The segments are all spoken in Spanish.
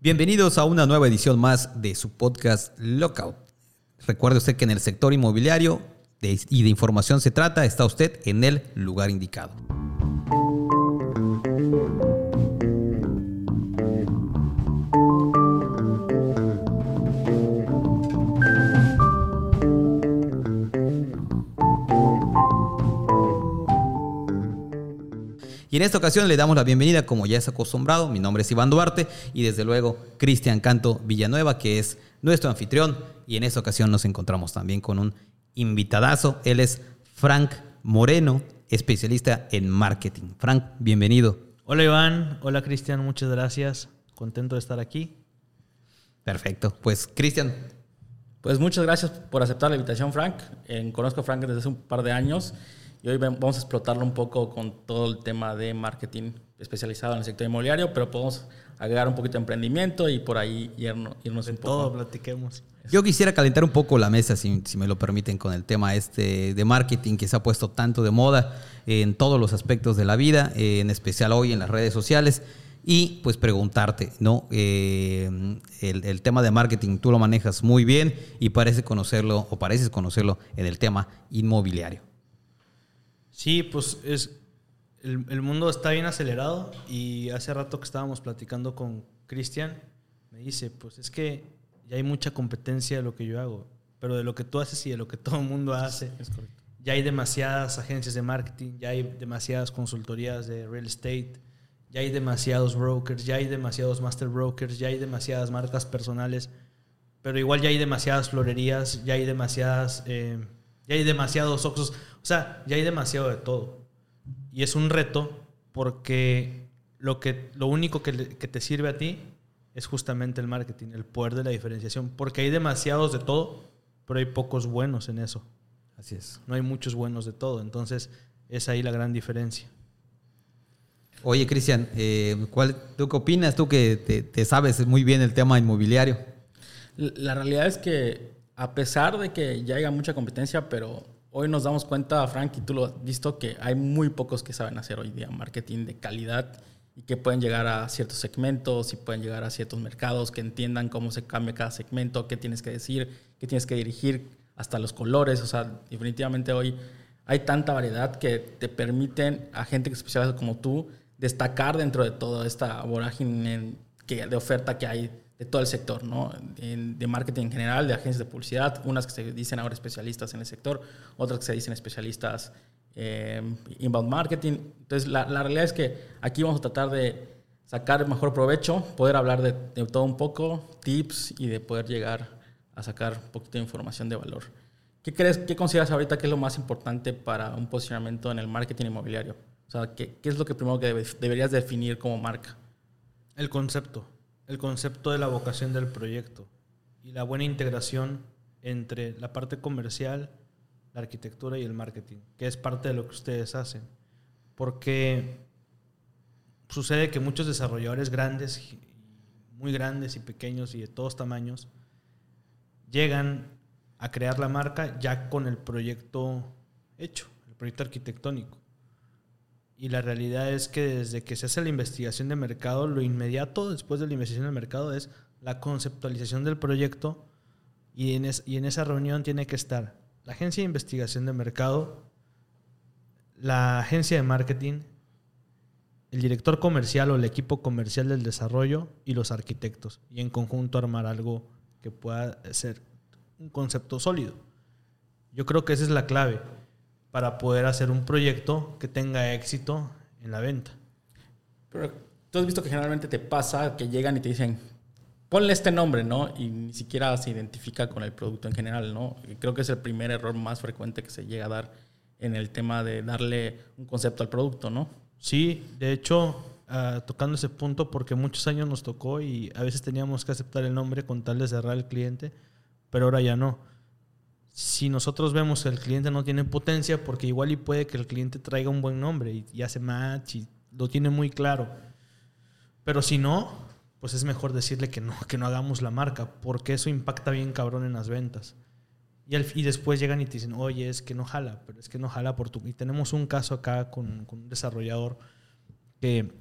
Bienvenidos a una nueva edición más de su podcast Lockout. Recuerde usted que en el sector inmobiliario y de información se trata, está usted en el lugar indicado. Y en esta ocasión le damos la bienvenida, como ya es acostumbrado, mi nombre es Iván Duarte y desde luego Cristian Canto Villanueva, que es nuestro anfitrión. Y en esta ocasión nos encontramos también con un invitadazo. Él es Frank Moreno, especialista en marketing. Frank, bienvenido. Hola Iván, hola Cristian, muchas gracias. Contento de estar aquí. Perfecto. Pues Cristian. Pues muchas gracias por aceptar la invitación, Frank. conozco a Frank desde hace un par de años y hoy vamos a explotarlo un poco con todo el tema de marketing especializado en el sector inmobiliario, pero podemos agregar un poquito de emprendimiento y por ahí irnos, irnos un poco. Todo, platiquemos. Yo quisiera calentar un poco la mesa, si, si, me lo permiten, con el tema este de marketing que se ha puesto tanto de moda en todos los aspectos de la vida, en especial hoy en las redes sociales. Y pues preguntarte, ¿no? Eh, el, el, tema de marketing tú lo manejas muy bien y parece conocerlo o pareces conocerlo en el tema inmobiliario. Sí, pues es el, mundo está bien acelerado y hace rato que estábamos platicando con Cristian, me dice, pues es que ya hay mucha competencia de lo que yo hago, pero de lo que tú haces y de lo que todo el mundo hace. Es correcto. Ya hay demasiadas agencias de marketing, ya hay demasiadas consultorías de real estate, ya hay demasiados brokers, ya hay demasiados master brokers, ya hay demasiadas marcas personales, pero igual ya hay demasiadas florerías, ya hay demasiadas, eh, ya hay demasiados oxos. O sea, ya hay demasiado de todo. Y es un reto porque lo, que, lo único que, te sirve a ti es justamente el marketing, el poder de la diferenciación. Porque hay demasiados de todo, pero hay pocos buenos en eso. Así es. No hay muchos buenos de todo. Entonces, es ahí la gran diferencia. Oye, Cristian, eh, ¿tú qué opinas? Tú que te, sabes muy bien el tema inmobiliario. La realidad es que a pesar de que ya haya mucha competencia, pero hoy nos damos cuenta, Frank, y tú lo has visto, que hay muy pocos que saben hacer hoy día marketing de calidad y que pueden llegar a ciertos segmentos y pueden llegar a ciertos mercados, que entiendan cómo se cambia cada segmento, qué tienes que decir, qué tienes que dirigir, hasta los colores. O sea, definitivamente hoy hay tanta variedad que te permiten a gente especial como tú destacar dentro de toda esta vorágine de oferta que hay de todo el sector, ¿no? de marketing en general, de agencias de publicidad, unas que se dicen ahora especialistas en el sector, otras que se dicen especialistas eh, inbound marketing. Entonces, la, la, realidad es que aquí vamos a tratar de sacar mejor provecho, poder hablar de, de, todo un poco, tips y de poder llegar a sacar un poquito de información de valor. ¿Qué crees, qué consideras ahorita que es lo más importante para un posicionamiento en el marketing inmobiliario? O sea, ¿qué, qué es lo que primero que deberías definir como marca? El concepto el concepto de la vocación del proyecto y la buena integración entre la parte comercial, la arquitectura y el marketing, que es parte de lo que ustedes hacen. Porque sucede que muchos desarrolladores grandes, muy grandes y pequeños y de todos tamaños, llegan a crear la marca ya con el proyecto hecho, el proyecto arquitectónico. Y la realidad es que desde que se hace la investigación de mercado, lo inmediato después de la investigación de mercado es la conceptualización del proyecto y en, esa reunión tiene que estar la agencia de investigación de mercado, la agencia de marketing, el director comercial o el equipo comercial del desarrollo y los arquitectos. Y en conjunto armar algo que pueda ser un concepto sólido. Yo creo que esa es la clave para poder hacer un proyecto que tenga éxito en la venta. Pero tú has visto que generalmente te pasa que llegan y te dicen, ponle este nombre, ¿no? Y ni siquiera se identifica con el producto en general, ¿no? Y creo que es el primer error más frecuente que se llega a dar en el tema de darle un concepto al producto, ¿no? Sí, de hecho, ah, tocando ese punto, porque muchos años nos tocó y a veces teníamos que aceptar el nombre con tal de cerrar el cliente, pero ahora ya no si nosotros vemos que el cliente no tiene potencia, porque igual y puede que el cliente traiga un buen nombre y, hace match y lo tiene muy claro. Pero si no, pues es mejor decirle que no, que no hagamos la marca, porque eso impacta bien cabrón en las ventas. Y, después llegan y te dicen, oye, es que no jala, pero es que no jala por tu... Y tenemos un caso acá con, con un desarrollador que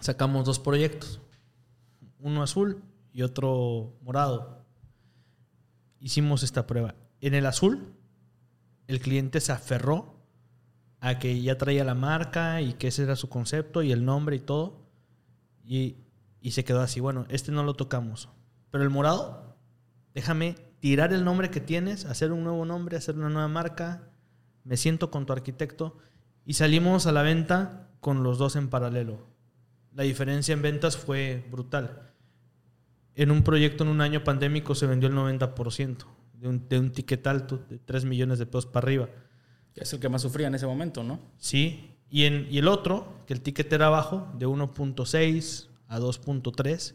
sacamos dos proyectos. uno azul y otro morado. Hicimos esta prueba. En el azul, el cliente se aferró a que ya traía la marca y que ese era su concepto y el nombre y todo. Y, y se quedó así, bueno, este no lo tocamos. Pero el morado, déjame tirar el nombre que tienes, hacer un nuevo nombre, hacer una nueva marca. Me siento con tu arquitecto. Y salimos a la venta con los dos en paralelo. La diferencia en ventas fue brutal. En un proyecto en un año pandémico se vendió el 90% de un, de un ticket alto, de 3 millones de pesos para arriba. Es el que más sufría en ese momento, ¿no? Sí. Y, en, y el otro, que el ticket era bajo, de 1.6 a 2.3,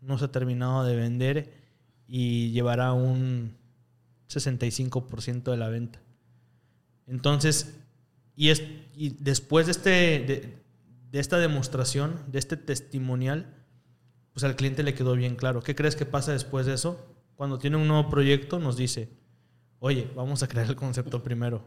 no se ha terminado de vender y llevará un 65% de la venta. Entonces, y, es, y después de, este, de, de esta demostración, de este testimonial, pues al cliente le quedó bien claro. ¿Qué crees que pasa después de eso? Cuando tiene un nuevo proyecto nos dice, oye, vamos a crear el concepto primero.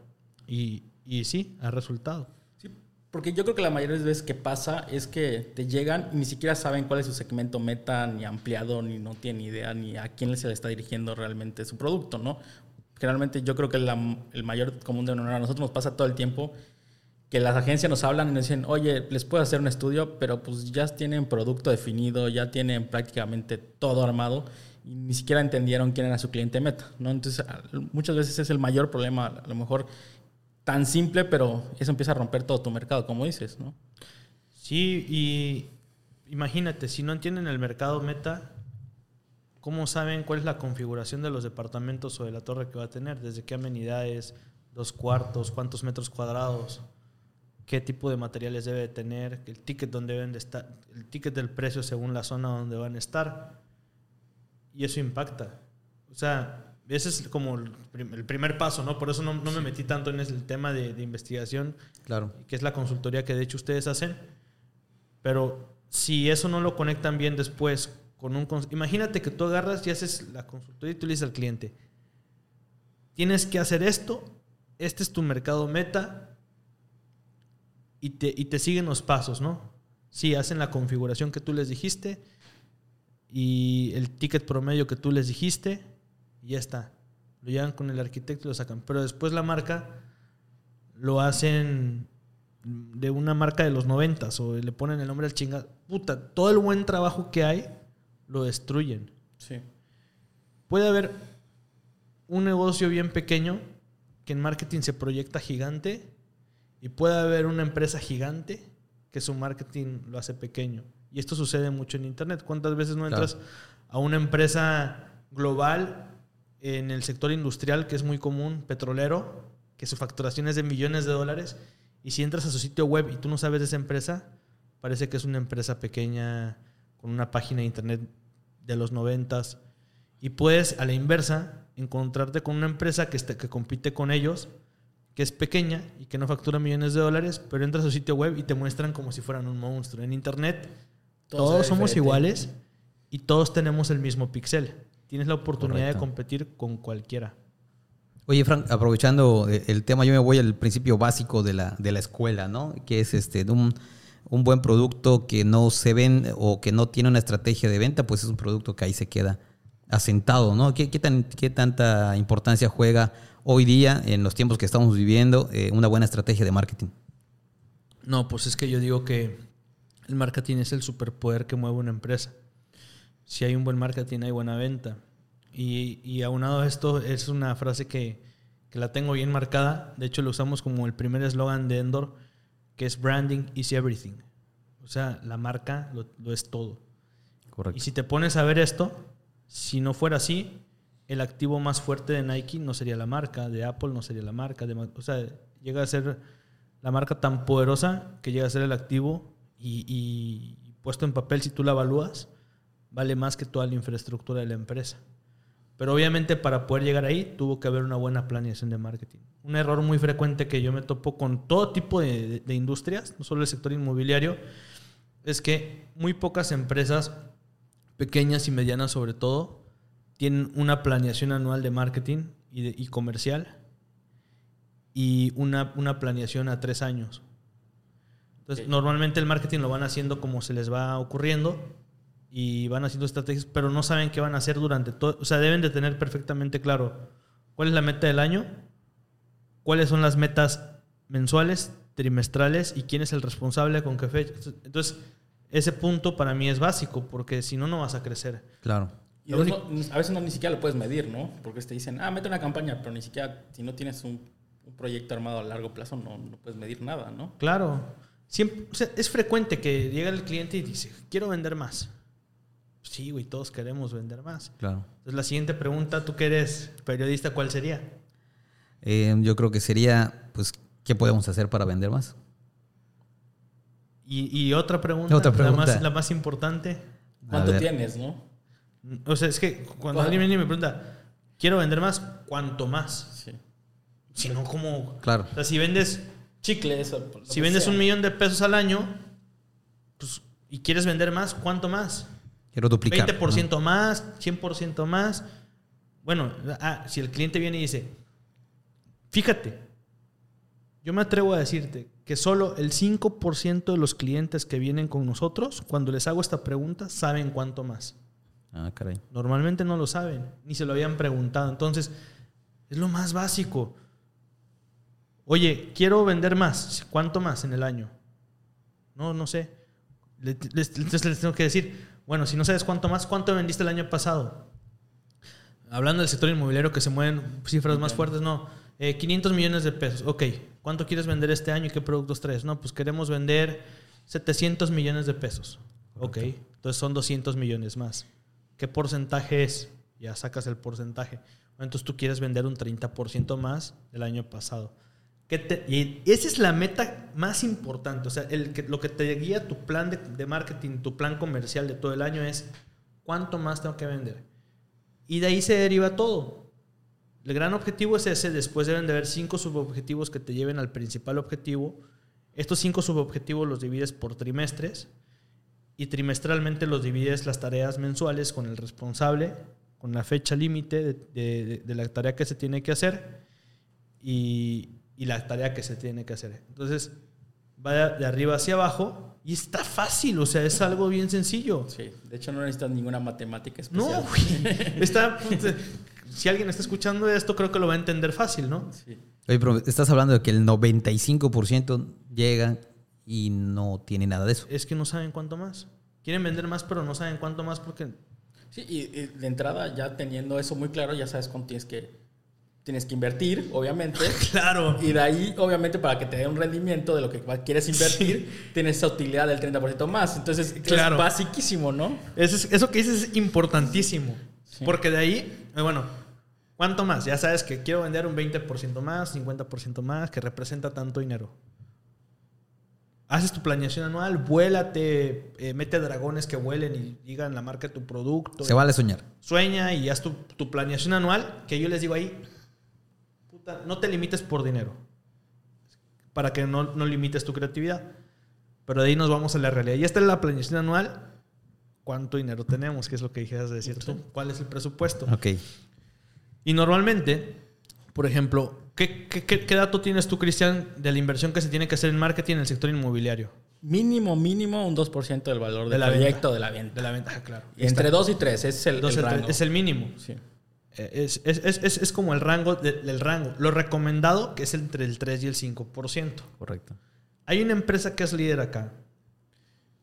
Y, y sí, ha resultado. Sí, porque yo creo que la mayoría de las veces que pasa es que te llegan y ni siquiera saben cuál es su segmento meta, ni ampliado, ni no tienen idea, ni a quién se le está dirigiendo realmente su producto, ¿no? Generalmente yo creo que la, el mayor común denominador a nosotros nos pasa todo el tiempo que las agencias nos hablan y nos dicen, oye, les puedo hacer un estudio, pero pues ya tienen producto definido, ya tienen prácticamente todo armado y ni siquiera entendieron quién era su cliente meta, ¿no? Entonces, muchas veces es el mayor problema, a lo mejor tan simple, pero eso empieza a romper todo tu mercado, como dices, ¿no? Sí, y imagínate, si no entienden el mercado meta, ¿cómo saben cuál es la configuración de los departamentos o de la torre que va a tener? ¿Desde qué amenidades? ¿Dos cuartos? ¿Cuántos metros cuadrados? qué tipo de materiales debe tener, el ticket donde deben de estar, el ticket del precio según la zona donde van a estar. Y eso impacta. O sea, ese es como el primer paso, ¿no? Por eso no, no me metí tanto en el tema de, de, investigación, claro. que es la consultoría que de hecho ustedes hacen. Pero si eso no lo conectan bien después con un... Imagínate que tú agarras y haces la consultoría y tú le dices al cliente, tienes que hacer esto, este es tu mercado meta, y te, y te siguen los pasos, ¿no? Sí, hacen la configuración que tú les dijiste y el ticket promedio que tú les dijiste y ya está. Lo llevan con el arquitecto y lo sacan. Pero después la marca lo hacen de una marca de los noventas o le ponen el nombre al chingado. Puta, todo el buen trabajo que hay lo destruyen. Sí. Puede haber un negocio bien pequeño que en marketing se proyecta gigante y puede haber una empresa gigante que su marketing lo hace pequeño. Y esto sucede mucho en Internet. ¿Cuántas veces no entras claro. a una empresa global en el sector industrial, que es muy común, petrolero, que su facturación es de millones de dólares, y si entras a su sitio web y tú no sabes de esa empresa, parece que es una empresa pequeña con una página de Internet de los noventas. Y puedes, a la inversa, encontrarte con una empresa que, este, que compite con ellos, que es pequeña y que no factura millones de dólares, pero entra a su sitio web y te muestran como si fueran un monstruo. En Internet todos, todos somos diferente. iguales y todos tenemos el mismo pixel. Tienes la oportunidad Correcto. de competir con cualquiera. Oye, Frank, aprovechando el tema, yo me voy al principio básico de la, de la escuela, ¿no? Que es este, un, un buen producto que no se ven o que no tiene una estrategia de venta, pues es un producto que ahí se queda asentado, ¿no? ¿Qué, qué, tan, qué tanta importancia juega hoy día, en los tiempos que estamos viviendo, eh, una buena estrategia de marketing? No, pues es que yo digo que el marketing es el superpoder que mueve una empresa. Si hay un buen marketing, hay buena venta. Y, y aunado a esto, es una frase que, que la tengo bien marcada. De hecho, lo usamos como el primer eslogan de Endor, que es branding is everything. O sea, la marca lo, lo es todo. Correcto. Y si te pones a ver esto, si no fuera así, el activo más fuerte de Nike no sería la marca, de Apple no sería la marca, de, o sea, llega a ser la marca tan poderosa que llega a ser el activo y, puesto en papel, si tú la evalúas, vale más que toda la infraestructura de la empresa. Pero obviamente para poder llegar ahí tuvo que haber una buena planeación de marketing. Un error muy frecuente que yo me topo con todo tipo de, industrias, no solo el sector inmobiliario, es que muy pocas empresas, pequeñas y medianas sobre todo, tienen una planeación anual de marketing y, y comercial y una, una, planeación a tres años. Entonces, okay. normalmente el marketing lo van haciendo como se les va ocurriendo y van haciendo estrategias, pero no saben qué van a hacer durante todo. O sea, deben de tener perfectamente claro cuál es la meta del año, cuáles son las metas mensuales, trimestrales y quién es el responsable con qué fecha. Entonces, ese punto para mí es básico, porque si no, no vas a crecer. Claro. Y a veces, no, a veces no ni siquiera lo puedes medir, ¿no? Porque te dicen, ah, mete una campaña, pero ni siquiera, si no tienes un, un proyecto armado a largo plazo, no, no puedes medir nada, ¿no? Claro. Siempre, o sea, es frecuente que llega el cliente y dice, quiero vender más. Sí, güey, todos queremos vender más. Claro. Entonces, la siguiente pregunta, tú que eres periodista, ¿cuál sería? Eh, yo creo que sería, pues, ¿qué podemos hacer para vender más? Y, y otra pregunta, Otra La, más, la más importante. ¿Cuánto tienes, no? O sea, es que cuando ¿Cuál? alguien viene y me pregunta, quiero vender más, ¿cuánto más? Sí. Si no, como... Claro. O sea, si vendes, Chicle, eso. lo si vendes sea. un millón de pesos al año, pues, y quieres vender más, ¿cuánto más? Quiero duplicar. 20% más, 100% más. Bueno, ah, si el cliente viene y dice, fíjate, yo me atrevo a decirte que solo el 5% de los clientes que vienen con nosotros, cuando les hago esta pregunta, saben cuánto más. Ah, caray. Normalmente no lo saben, ni se lo habían preguntado. Entonces, es lo más básico. Oye, quiero vender más. ¿Cuánto más en el año? No, no sé. Les- Entonces les tengo que decir, bueno, si no sabes cuánto más, ¿cuánto vendiste el año pasado? Hablando del sector inmobiliario que se mueven cifras más fuertes, no. Eh, 500 millones de pesos. Ok, ¿cuánto quieres vender este año y qué productos traes? No, pues queremos vender 700 millones de pesos. Ok, entonces son 200 millones más. ¿Qué porcentaje es? Ya sacas el porcentaje. Entonces tú quieres vender un 30% más del año pasado. ¿Qué te- y esa es la meta más importante. O sea, el que, lo que te guía tu plan de, marketing, tu plan comercial de todo el año es cuánto más tengo que vender. Y de ahí se deriva todo. El gran objetivo es ese. Después deben de haber cinco subobjetivos que te lleven al principal objetivo. Estos cinco subobjetivos los divides por trimestres y trimestralmente los divides las tareas mensuales con el responsable, con la fecha límite de- de la tarea que se tiene que hacer y, y la tarea que se tiene que hacer. Entonces, va de, arriba hacia abajo y está fácil, o sea, es algo bien sencillo. Sí, de hecho no necesitas ninguna matemática No, especial. güey. Está, pues, si alguien está escuchando esto, creo que lo va a entender fácil, ¿no? Sí. Oye, pero estás hablando de que el 95% llega y no tiene nada de eso. Es que no saben cuánto más. Quieren vender más, pero no saben cuánto más porque Sí, y, y de entrada ya teniendo eso muy claro, ya sabes cuánto tienes que, tienes que invertir, obviamente. Claro. Y de ahí, obviamente, para que te dé un rendimiento de lo que quieres invertir, tienes esa utilidad del 30% más. Entonces, Claro. es basiquísimo, ¿no? Eso, es- eso que dices es importantísimo. Sí. Porque de ahí, eh, bueno, ¿cuánto más? Ya sabes que quiero vender un 20% más, 50% más, que representa tanto dinero. Haces tu planeación anual, vuélate, eh, mete dragones que vuelen y digan la marca de tu producto. Se vale soñar. Sueña y haz tu, tu planeación anual, que yo les digo ahí, no te limites por dinero, para que no, no limites tu creatividad. Pero de ahí nos vamos a la realidad. Y esta es la planeación anual. ¿Cuánto dinero tenemos? Que es lo que dijiste de decir tú. ¿Cuál es el presupuesto? Ok. Y normalmente, por ejemplo, ¿qué, qué, qué- qué dato tienes tú, Cristian, de la inversión que se tiene que hacer en marketing en el sector inmobiliario? Mínimo, mínimo un 2% del valor De del la proyecto venta. de la venta. De la ventaja, claro. Y entre 2 y 3, ese es el, rango. es el mínimo. Sí. Eh, Es, es- es- es- como el rango de- del rango. Lo recomendado que es entre el 3 y el 5%. Correcto. Hay una empresa que es líder acá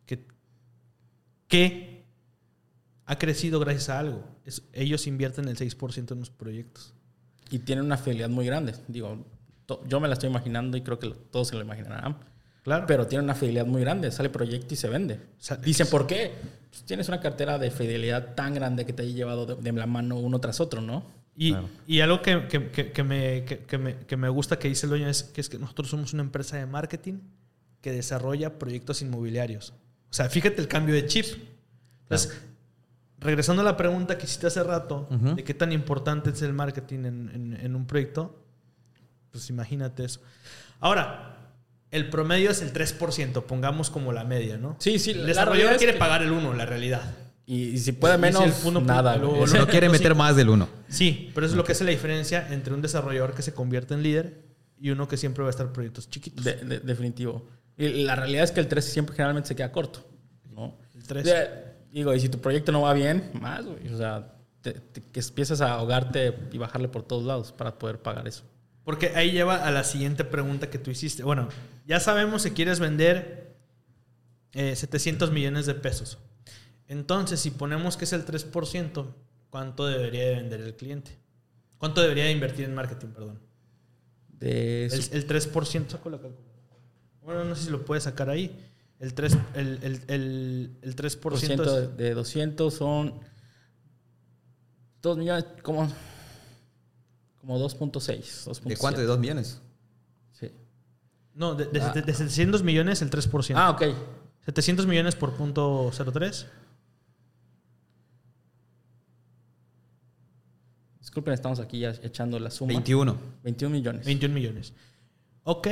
que, que ha crecido gracias a algo. Es- ellos invierten el 6% en los proyectos. Y tiene una fidelidad muy grande. Digo, to- yo me la estoy imaginando y creo que todos se lo imaginarán. Claro. Pero tiene una fidelidad muy grande. Sale proyecto y se vende. sea, Dicen, ¿por qué? Pues tienes una cartera de fidelidad tan grande que te ha llevado de, de la mano uno tras otro, ¿no? Y, Claro. y algo que, que- que- que me, que, que me, que me gusta que dice el dueño es que, es que nosotros somos una empresa de marketing que desarrolla proyectos inmobiliarios. O sea, fíjate el cambio de chip. Entonces, regresando a la pregunta que hiciste hace rato, Ujú. de qué tan importante es el marketing en, en- en un proyecto, pues imagínate eso. Ahora, el promedio es el 3%, pongamos como la media, ¿no? Sí, sí. El la desarrollador quiere que- pagar el 1, la realidad. Y, y si puede Y menos, si el uno- nada. lo- No quiere sí. meter más del uno. Sí, pero eso es lo que hace la diferencia entre un desarrollador que se convierte en líder y uno que siempre va a estar en proyectos chiquitos. De- de- definitivo. Y la realidad es que el 3 siempre generalmente se queda corto. ¿no? El tres. De- digo, y si tu proyecto no va bien, más, güey. O sea, te- te- que empiezas a ahogarte y bajarle por todos lados para poder pagar eso. Porque ahí lleva a la siguiente pregunta que tú hiciste. Bueno, ya sabemos que quieres vender eh, 700 millones de pesos. Entonces, si ponemos que es el 3%, ¿cuánto debería de vender el cliente? ¿Cuánto debería de invertir en marketing, perdón? De El, el 3%, saco la. Bueno, no sé si lo puedes sacar ahí. El 3%, el, el, el, el 3% por ciento es- de, de 200 son 2 millones, como, como 2.6. 2.7. ¿De cuánto? ¿De 2 millones? Sí. No, de, de- Ah. de 700 millones, el 3%. Ah, ok. 700 millones por punto 03. Disculpen, estamos aquí ya echando la suma. 21. 21 millones. 21 millones. Ok.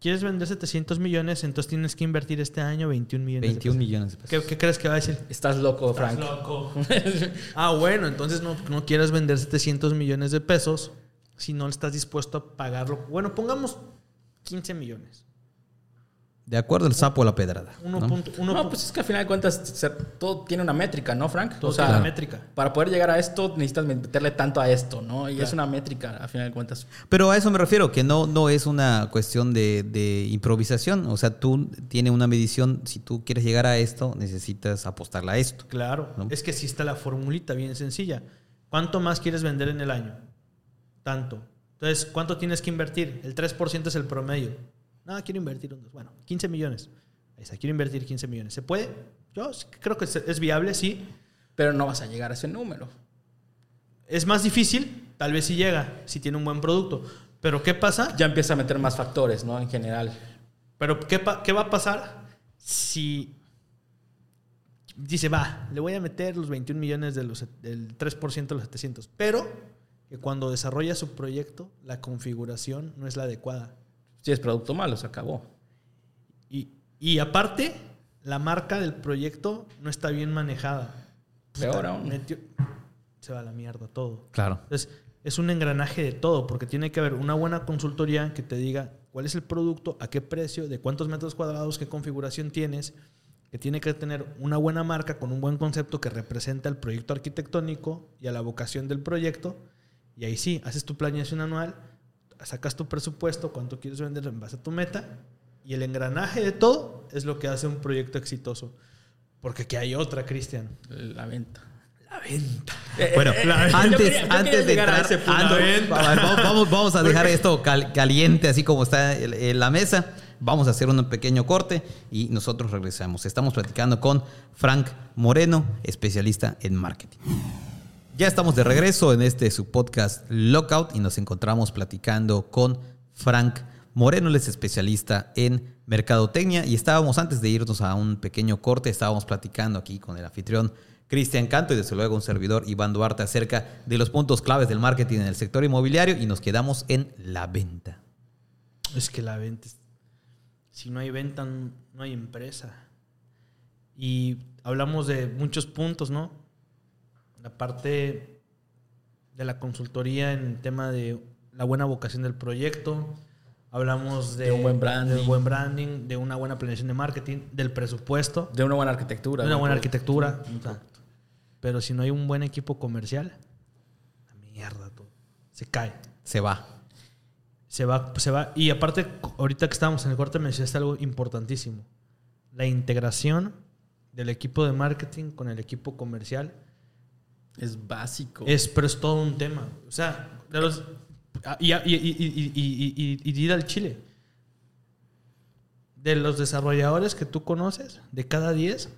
¿Quieres vender 700 millones? Entonces tienes que invertir este año 21 millones. de 21 pesos. millones de pesos. ¿Qué, qué crees que va a decir? Estás loco, Frank. loco. ah, bueno, entonces no, no quieres vender 700 millones de pesos si no estás dispuesto a pagarlo. Bueno, pongamos 15 millones. De acuerdo el sapo a la pedrada. Uno ¿no? punto- uno no, pu- pues es que al final de cuentas se- todo tiene una métrica, ¿no, Frank? todo o sea, tiene la métrica. para poder llegar a esto necesitas meterle tanto a esto, ¿no? Y Claro. es una métrica, al final de cuentas. Pero a eso me refiero, que no, no es una cuestión de, de improvisación. O sea, tú tienes una medición. Si tú quieres llegar a esto, necesitas apostarle a esto. Claro. ¿No? Es que sí está la formulita bien sencilla. ¿Cuánto más quieres vender en el año? Tanto. Entonces, ¿cuánto tienes que invertir? El 3% es el promedio. No, quiero invertir un dos. Bueno, 15 millones. Ahí está, quiero invertir 15 millones. ¿Se puede? Yo creo que es- viable, sí. Pero no vas a llegar a ese número. Es más difícil, tal vez si llega, si tiene un buen producto. Pero ¿qué pasa? Ya empieza a meter más factores, ¿no? En general. Pero ¿qué, qué va a pasar si dice, va, le voy a meter los 21 millones de los, del 3% de los 700, pero que cuando desarrolla su proyecto, la configuración no es la adecuada. Si es producto malo, se acabó. Y, y aparte, la marca del proyecto no está bien manejada. Peor aún. Metió- se va a la mierda todo. Claro. Entonces, es un engranaje de todo, porque tiene que haber una buena consultoría que te diga cuál es el producto, a qué precio, de cuántos metros cuadrados, qué configuración tienes, que tiene que tener una buena marca con un buen concepto que representa el proyecto arquitectónico y a la vocación del proyecto. Y ahí sí, haces tu planeación anual, sacas tu presupuesto, cuánto quieres vender en base a tu meta, y el engranaje de todo es lo que hace un proyecto exitoso. Porque aquí hay otra, Cristian. La venta. La venta. Bueno, yo antes, quería- yo antes quería de llegar a entrar, ese punto. antes- vamos, vamos- vamos a dejar esto cal- caliente, así como está en- en la mesa. Vamos a hacer un pequeño corte y nosotros regresamos. Estamos platicando con Frank Moreno, especialista en marketing. Ya estamos de regreso en este su podcast Lockout y nos encontramos platicando con Frank Moreno, él es especialista en mercadotecnia y estábamos antes de irnos a un pequeño corte, estábamos platicando aquí con el anfitrión Cristian Canto y desde luego un servidor Iván Duarte acerca de los puntos claves del marketing en el sector inmobiliario y nos quedamos en la venta. Es que la venta, si no hay venta, no hay empresa. Y hablamos de muchos puntos, ¿no? La parte de la consultoría en el tema de la buena vocación del proyecto. Hablamos de, De un buen branding. de buen branding, de una buena planeación de marketing, del presupuesto, De una buena arquitectura. de una buena arquitectura. O sea, pero si no hay un buen equipo comercial, la mierda todo. Se cae. Se va. Se va, se va. Y aparte, ahorita que estábamos en el corte, mencionaste algo importantísimo. La integración del equipo de marketing con el equipo comercial Es básico. es, pero es todo un tema. O sea, de los, ah, y, y, y, y, y, y- y ir al Chile. De los desarrolladores que tú conoces, de cada 10,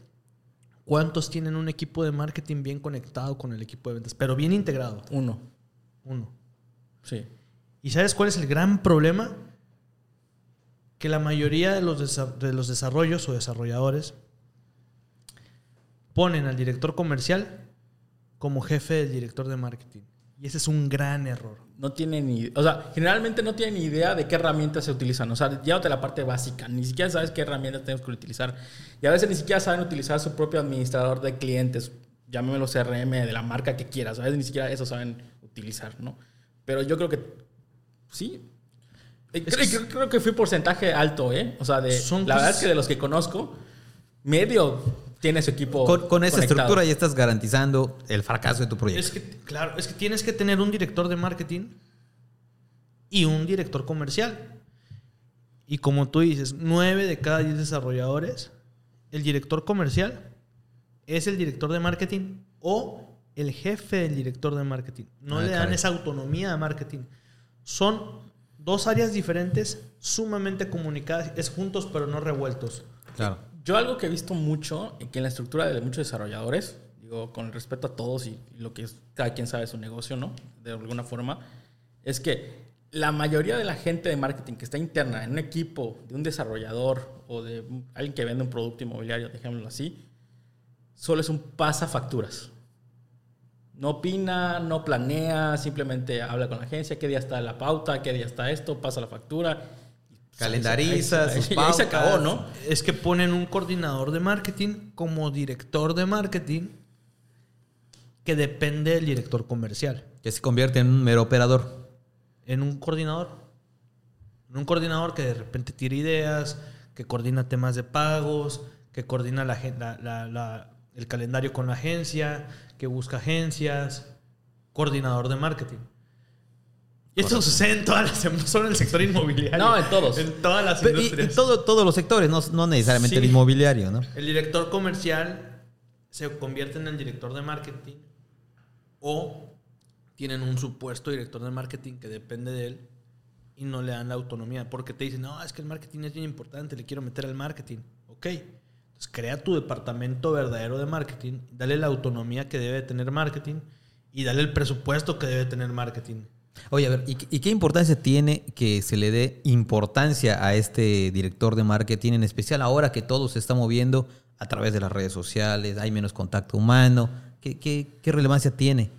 ¿cuántos tienen un equipo de marketing bien conectado con el equipo de ventas? Pero bien integrado. Uno. Uno. Sí. ¿Y sabes cuál es el gran problema? Que la mayoría de los, de los desarrollos o desarrolladores ponen al director comercial como jefe del director de marketing. Y ese es un gran error. No tienen ni... O sea, generalmente no tienen ni idea de qué herramientas se utilizan. O sea, llévate la parte básica. Ni siquiera sabes qué herramientas tenemos que utilizar. Y a veces ni siquiera saben utilizar su propio administrador de clientes. Llámemelo CRM de la marca que quieras. A veces ni siquiera eso saben utilizar, ¿no? Pero yo creo que... Sí. Creo, que- creo- que fui porcentaje alto, ¿eh? O sea, de, Son la verdad es que de los que conozco, medio tiene su equipo. Con, con esa conectado. estructura ya estás garantizando el fracaso de tu proyecto. Es que, claro, es que tienes que tener un director de marketing y un director comercial. Y como tú dices, nueve de cada diez desarrolladores, el director comercial es el director de marketing o el jefe del director de marketing. No Ah, le dan caray. esa autonomía de marketing. Son dos áreas diferentes, sumamente comunicadas, es juntos pero no revueltos. Claro. Yo algo que he visto mucho, y que en la estructura de muchos desarrolladores, digo, con respeto a todos y, lo que es, cada quien sabe su negocio, ¿no? De alguna forma, es que la mayoría de la gente de marketing que está interna en un equipo de un desarrollador o de alguien que vende un producto inmobiliario, dejémoslo así, solo es un pasafacturas. No opina, no planea, simplemente habla con la agencia, qué día está la pauta, qué día está esto, pasa la factura. Calendariza sus y ahí se acabó. ¿no? Es que ponen un coordinador de marketing como director de marketing que depende del director comercial. Que se convierte en un mero operador. En un coordinador. En un coordinador que de repente tira ideas, que coordina temas de pagos, que coordina la, agen- la- la- la- el calendario con la agencia, que busca agencias. Coordinador de marketing. Y esto sucede en todas las, no solo en el sector inmobiliario. No, en todos. En todas las Pero, y- industrias. y todo, todos los sectores, no, no necesariamente Sí. el inmobiliario, ¿no? El director comercial se convierte en el director de marketing o tienen un supuesto director de marketing que depende de él y no le dan la autonomía porque te dicen, no, es que el marketing es bien importante, le quiero meter al marketing. Ok, entonces crea tu departamento verdadero de marketing, dale la autonomía que debe tener marketing y dale el presupuesto que debe tener marketing. Oye, a ver, ¿y, qué- importancia tiene que se le dé importancia a este director de marketing, en especial ahora que todo se está moviendo a través de las redes sociales, hay menos contacto humano? ¿Qué, relevancia tiene?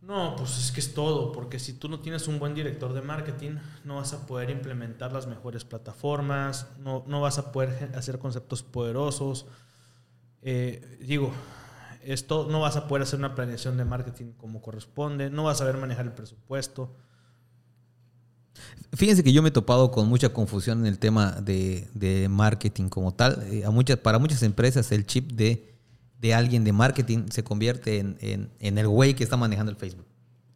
No, pues es que es todo, porque si tú no tienes un buen director de marketing, no vas a poder implementar las mejores plataformas, no, no vas a poder hacer conceptos poderosos. Eh, digo, esto no vas a poder hacer una planeación de marketing como corresponde, no vas a saber manejar el presupuesto. Fíjense que yo me he topado con mucha confusión en el tema de, de marketing como tal. Eh, a muchas, para muchas empresas el chip de, de alguien de marketing se convierte en, en- en el güey que está manejando el Facebook.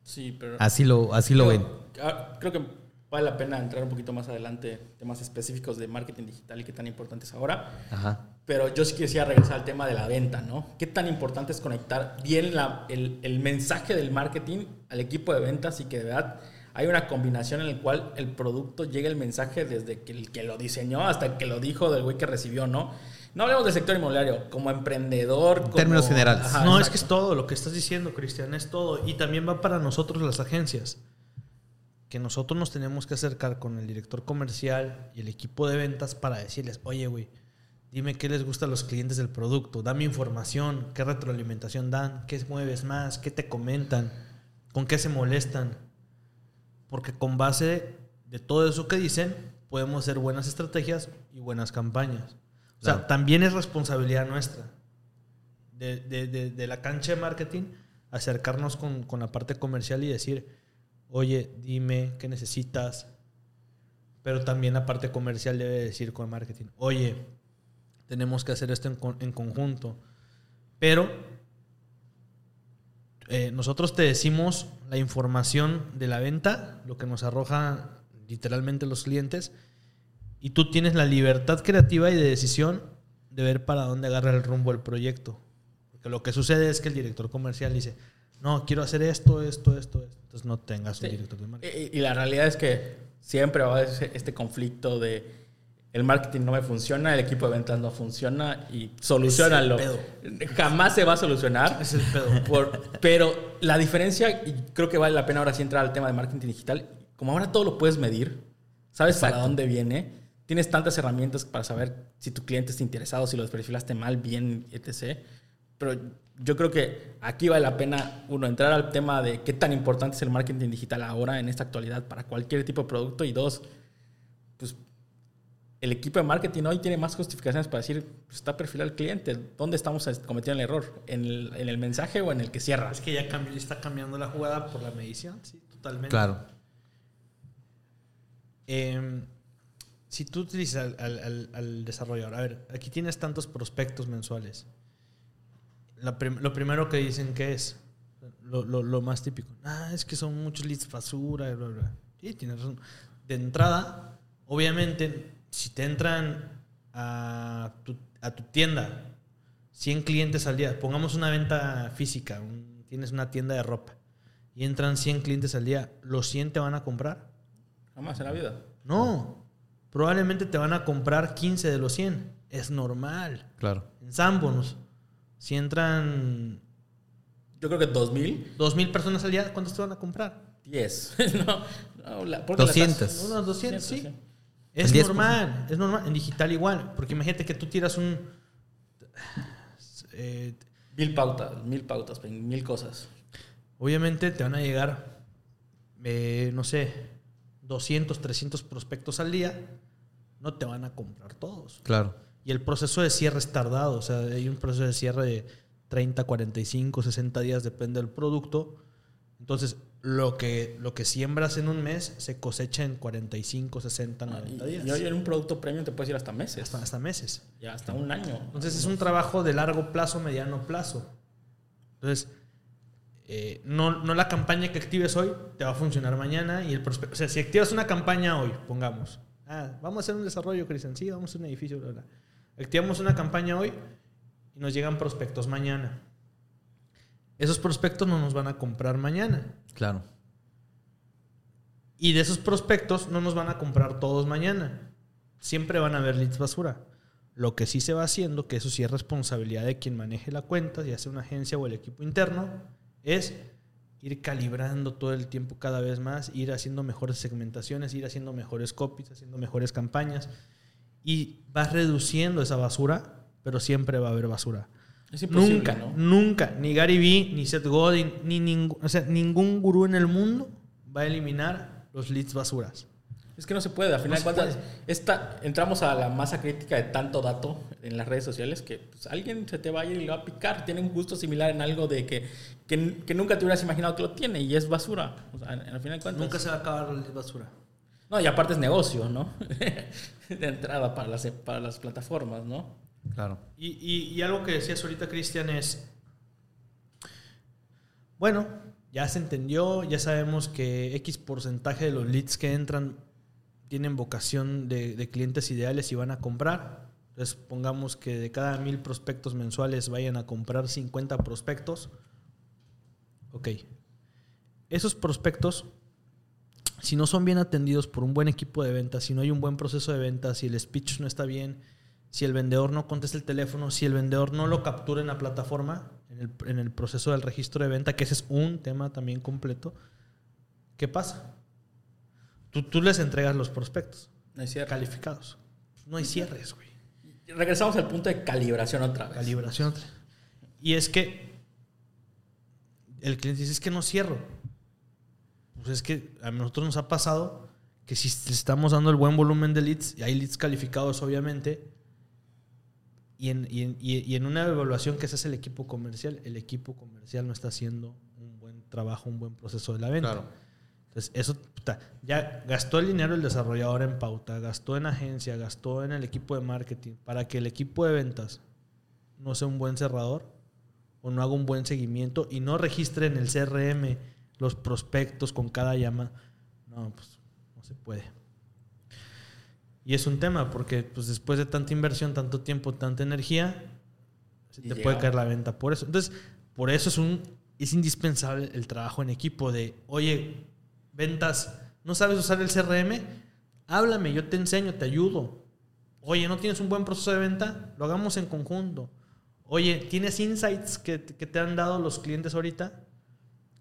Sí, pero... Así lo, así lo ven. Ah, creo que vale la pena entrar un poquito más adelante temas específicos de marketing digital y qué tan importantes ahora. Ajá. Pero yo sí quisiera regresar al tema de la venta, ¿no? ¿Qué tan importante es conectar bien la- el, el mensaje del marketing al equipo de ventas y que de verdad hay una combinación en la cual el producto llegue el mensaje desde que el que lo diseñó hasta el que lo dijo del güey que recibió, ¿no? No hablemos del sector inmobiliario, como emprendedor. como- términos generales. Ajá, no, es exacto. que es todo lo que estás diciendo, Cristian, es todo. Y también va para nosotros las agencias. Que nosotros nos tenemos que acercar con el director comercial y el equipo de ventas para decirles, oye, güey, dime qué les gusta a los clientes del producto, dame información, qué retroalimentación dan, qué mueves más, qué te comentan, con qué se molestan. Porque con base de todo eso que dicen, podemos hacer buenas estrategias y buenas campañas. O sea, Claro. también es responsabilidad nuestra de, de- de- de la cancha de marketing, acercarnos con, con la parte comercial y decir, oye, dime qué necesitas. Pero también la parte comercial debe decir con marketing, oye, tenemos que hacer esto en, en conjunto. Pero eh, nosotros te decimos la información de la venta, lo que nos arroja literalmente los clientes, y tú tienes la libertad creativa y de decisión de ver para dónde agarra el rumbo el proyecto. Porque lo que sucede es que el director comercial dice, no, quiero hacer esto, esto, esto, esto. Entonces no tengas un Sí. director de marketing. Y, y la realidad es que siempre va a haber este conflicto de el marketing no me funciona, el equipo de ventas no funciona y solucionalo. Es Jamás se va a solucionar. Es el pedo. Por- pero la diferencia, y creo que vale la pena ahora sí entrar al tema de marketing digital, como ahora todo lo puedes medir, sabes para dónde viene, tienes tantas herramientas para saber si tu cliente está interesado, si lo desperfilaste mal, bien, etc. Pero yo creo que aquí vale la pena, uno, entrar al tema de qué tan importante es el marketing digital ahora en esta actualidad para cualquier tipo de producto y dos, pues el equipo de marketing hoy tiene más justificaciones para decir, pues, está perfilado el cliente, ¿dónde estamos cometiendo el error? ¿En el, en el mensaje o en el que cierra? Es que ya cambió, está cambiando la jugada por la medición, sí, totalmente. Claro. Eh, si tú utilizas al, al- al- al desarrollador, a ver, aquí tienes tantos prospectos mensuales la prim- lo primero que dicen que es lo, lo- lo más típico. Ah, es que son muchos leads basura, y bla, bla. Sí, tienes razón. De entrada, obviamente, si te entran a tu, a tu tienda 100 clientes al día, pongamos una venta física, un- tienes una tienda de ropa y entran 100 clientes al día, ¿los 100 te van a comprar? Jamás en la vida. No, probablemente te van a comprar 15 de los 100. Es normal. Claro. En Sanborns, si entran Yo creo que 2000, 2.000 personas al día, ¿cuántos te van a comprar? 10. no, no, la- porque la 200. tasa- Unos 200, sí. Es El 10%. normal, es normal. En digital igual, porque imagínate que tú tiras un... eh, Mil pautas, mil pautas, mil cosas. obviamente te van a llegar, eh, no sé, 200, 300 prospectos al día. No te van a comprar todos. Claro. Y el proceso de cierre es tardado. O sea, hay un proceso de cierre de 30, 45, 60 días, depende del producto. Entonces, lo que, lo que siembras en un mes se cosecha en 45, 60, Ah, 90 Y, días. y hoy en un producto premium te puedes ir hasta meses. hasta, hasta meses. Ya hasta un año. Entonces, es un trabajo de largo plazo, mediano plazo. Entonces, eh, no, no la campaña que actives hoy te va a funcionar mañana. y el O sea, si activas una campaña hoy, pongamos, ah, vamos a hacer un desarrollo, Cristian, sí, vamos a hacer un edificio, bla, bla. Activamos una campaña hoy y nos llegan prospectos mañana. Esos prospectos no nos van a comprar mañana. Claro. Y de esos prospectos no nos van a comprar todos mañana. Siempre van a haber leads basura. Lo que sí se va haciendo, que eso sí es responsabilidad de quien maneje la cuenta, ya sea una agencia o el equipo interno, es ir calibrando todo el tiempo cada vez más, ir haciendo mejores segmentaciones, ir haciendo mejores copies, haciendo mejores campañas. Y vas reduciendo esa basura, pero siempre va a haber basura. Es Nunca, ¿no? nunca, ni Gary Vee, ni Seth Godin, ni ningún, o sea, ningún gurú en el mundo va a eliminar los leads basuras. Es que no se puede, al final No de cuentas, esta, entramos a la masa crítica de tanto dato en las redes sociales que pues, alguien se te va a ir y le va a picar. Tiene un gusto similar en algo de que, que, que nunca te hubieras imaginado que lo tiene y es basura. O sea, al final de cuentas. Nunca se va a acabar leads basura. No, y aparte es negocio, ¿no? de entrada para las, para las plataformas, ¿no? Claro. Y, y- y algo que decías ahorita, Cristian, es, bueno, ya se entendió, ya sabemos que X porcentaje de los leads que entran tienen vocación de, de clientes ideales y van a comprar. Entonces, pongamos que de cada mil prospectos mensuales vayan a comprar 50 prospectos. Ok. Esos prospectos, si no son bien atendidos por un buen equipo de ventas, si no hay un buen proceso de ventas, si el speech no está bien, si el vendedor no contesta el teléfono, si el vendedor no lo captura en la plataforma, en el, en el proceso del registro de venta, que ese es un tema también completo, ¿qué pasa? Tú, tú les entregas los prospectos No cierto. calificados. No hay cierres, güey. Regresamos al punto de calibración otra vez. Calibración. Y es que el cliente dice, es que no cierro. Pues es que a nosotros nos ha pasado que si estamos dando el buen volumen de leads, y hay leads calificados obviamente, y en, y en- y- en una evaluación que se hace el equipo comercial, el equipo comercial no está haciendo un buen trabajo, un buen proceso de la venta. Claro. Entonces, eso ya gastó el dinero el desarrollador en pauta, gastó en agencia, gastó en el equipo de marketing para que el equipo de ventas no sea un buen cerrador o no haga un buen seguimiento y no registre en el CRM los prospectos con cada llama. No, pues no se puede. Y es un tema porque pues después de tanta inversión, tanto tiempo, tanta energía, se te puede caer la venta por eso. Entonces, por eso es un es indispensable el trabajo en equipo de, oye, ventas, ¿no sabes usar el CRM? Háblame, yo te enseño, te ayudo. Oye, ¿no tienes un buen proceso de venta? Lo hagamos en conjunto. Oye, ¿tienes insights que, que te han dado los clientes ahorita?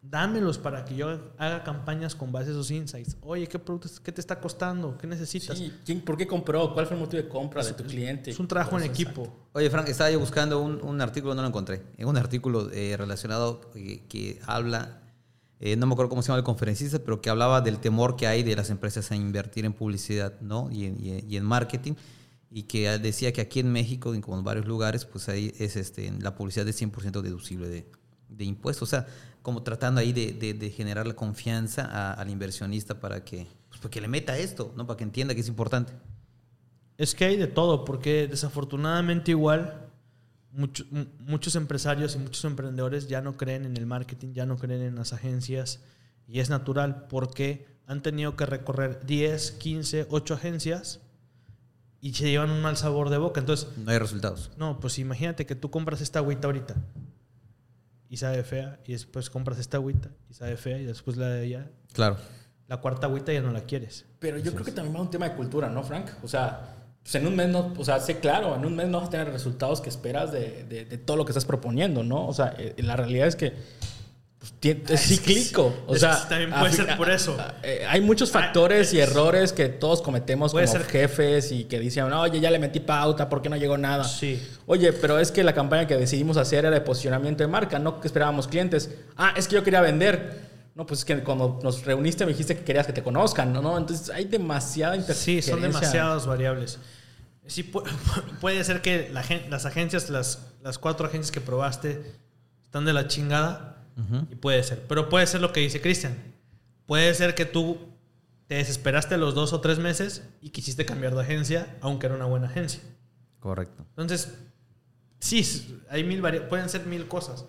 Dámelos para que yo haga campañas con base a esos insights. Oye, ¿qué productos, qué te está costando? ¿Qué necesitas? Sí, ¿quién- ¿Por qué compró? ¿Cuál fue el motivo de compra de tu cliente? Es un trabajo en equipo. Oye, Frank, estaba yo buscando un, un artículo, no lo encontré. Es un artículo eh, relacionado eh, que habla, eh, no me acuerdo cómo se llama el conferencista, pero que hablaba del temor que hay de las empresas a invertir en publicidad ¿no? y, en, y en- y en marketing. Y que decía que aquí en México, en como en varios lugares, pues ahí es este, la publicidad es 100% deducible de, de impuestos. O sea, como tratando ahí de, de- de generar la confianza a- al inversionista para que, pues, para que le meta esto, ¿no? para que entienda que es importante. Es que hay de todo, porque desafortunadamente igual mucho- mu- muchos empresarios y muchos emprendedores ya no creen en el marketing, ya no creen en las agencias y es natural porque han tenido que recorrer 10, 15, 8 agencias y se llevan un mal sabor de boca. Entonces, No hay resultados. no, pues imagínate que tú compras esta agüita ahorita y sabe fea y después compras esta agüita y sabe fea y después la de ella, Claro. la cuarta agüita ya no la quieres. Pero yo creo que también va un tema de cultura, ¿no, Frank? O sea, pues en un mes no, o sea, sé claro, en un mes no vas a tener resultados que esperas de, de- de todo lo que estás proponiendo, ¿no? O sea, eh, la realidad es que es cíclico. O es sea, que también puede ser por eso. eh, hay muchos factores y errores que todos cometemos como ser- jefes y que dicen, oye, ya le metí pauta, ¿por qué no llegó nada? Sí. Oye, pero es que la campaña que decidimos hacer era de posicionamiento de marca, no que esperábamos clientes. Ah, es que yo quería vender. No, pues es que cuando nos reuniste me dijiste que querías que te conozcan, ¿no? Entonces hay demasiada Sí, interferencia. son demasiadas variables. Sí, pu- puede ser que la las agencias, las, las cuatro agencias que probaste, están de la chingada. Y puede ser. Pero puede ser lo que dice Cristian. Puede ser que tú te desesperaste los dos o tres meses y quisiste cambiar de agencia, aunque era una buena agencia. Correcto. Entonces, sí, hay mil pueden ser mil cosas.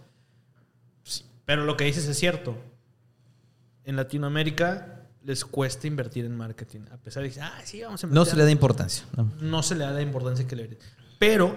Sí, Pero lo que dices es cierto. En Latinoamérica les cuesta invertir en marketing. A pesar de que, ah, sí, vamos a No se le da importancia. ¿no? no se le da la importancia que le debería. Pero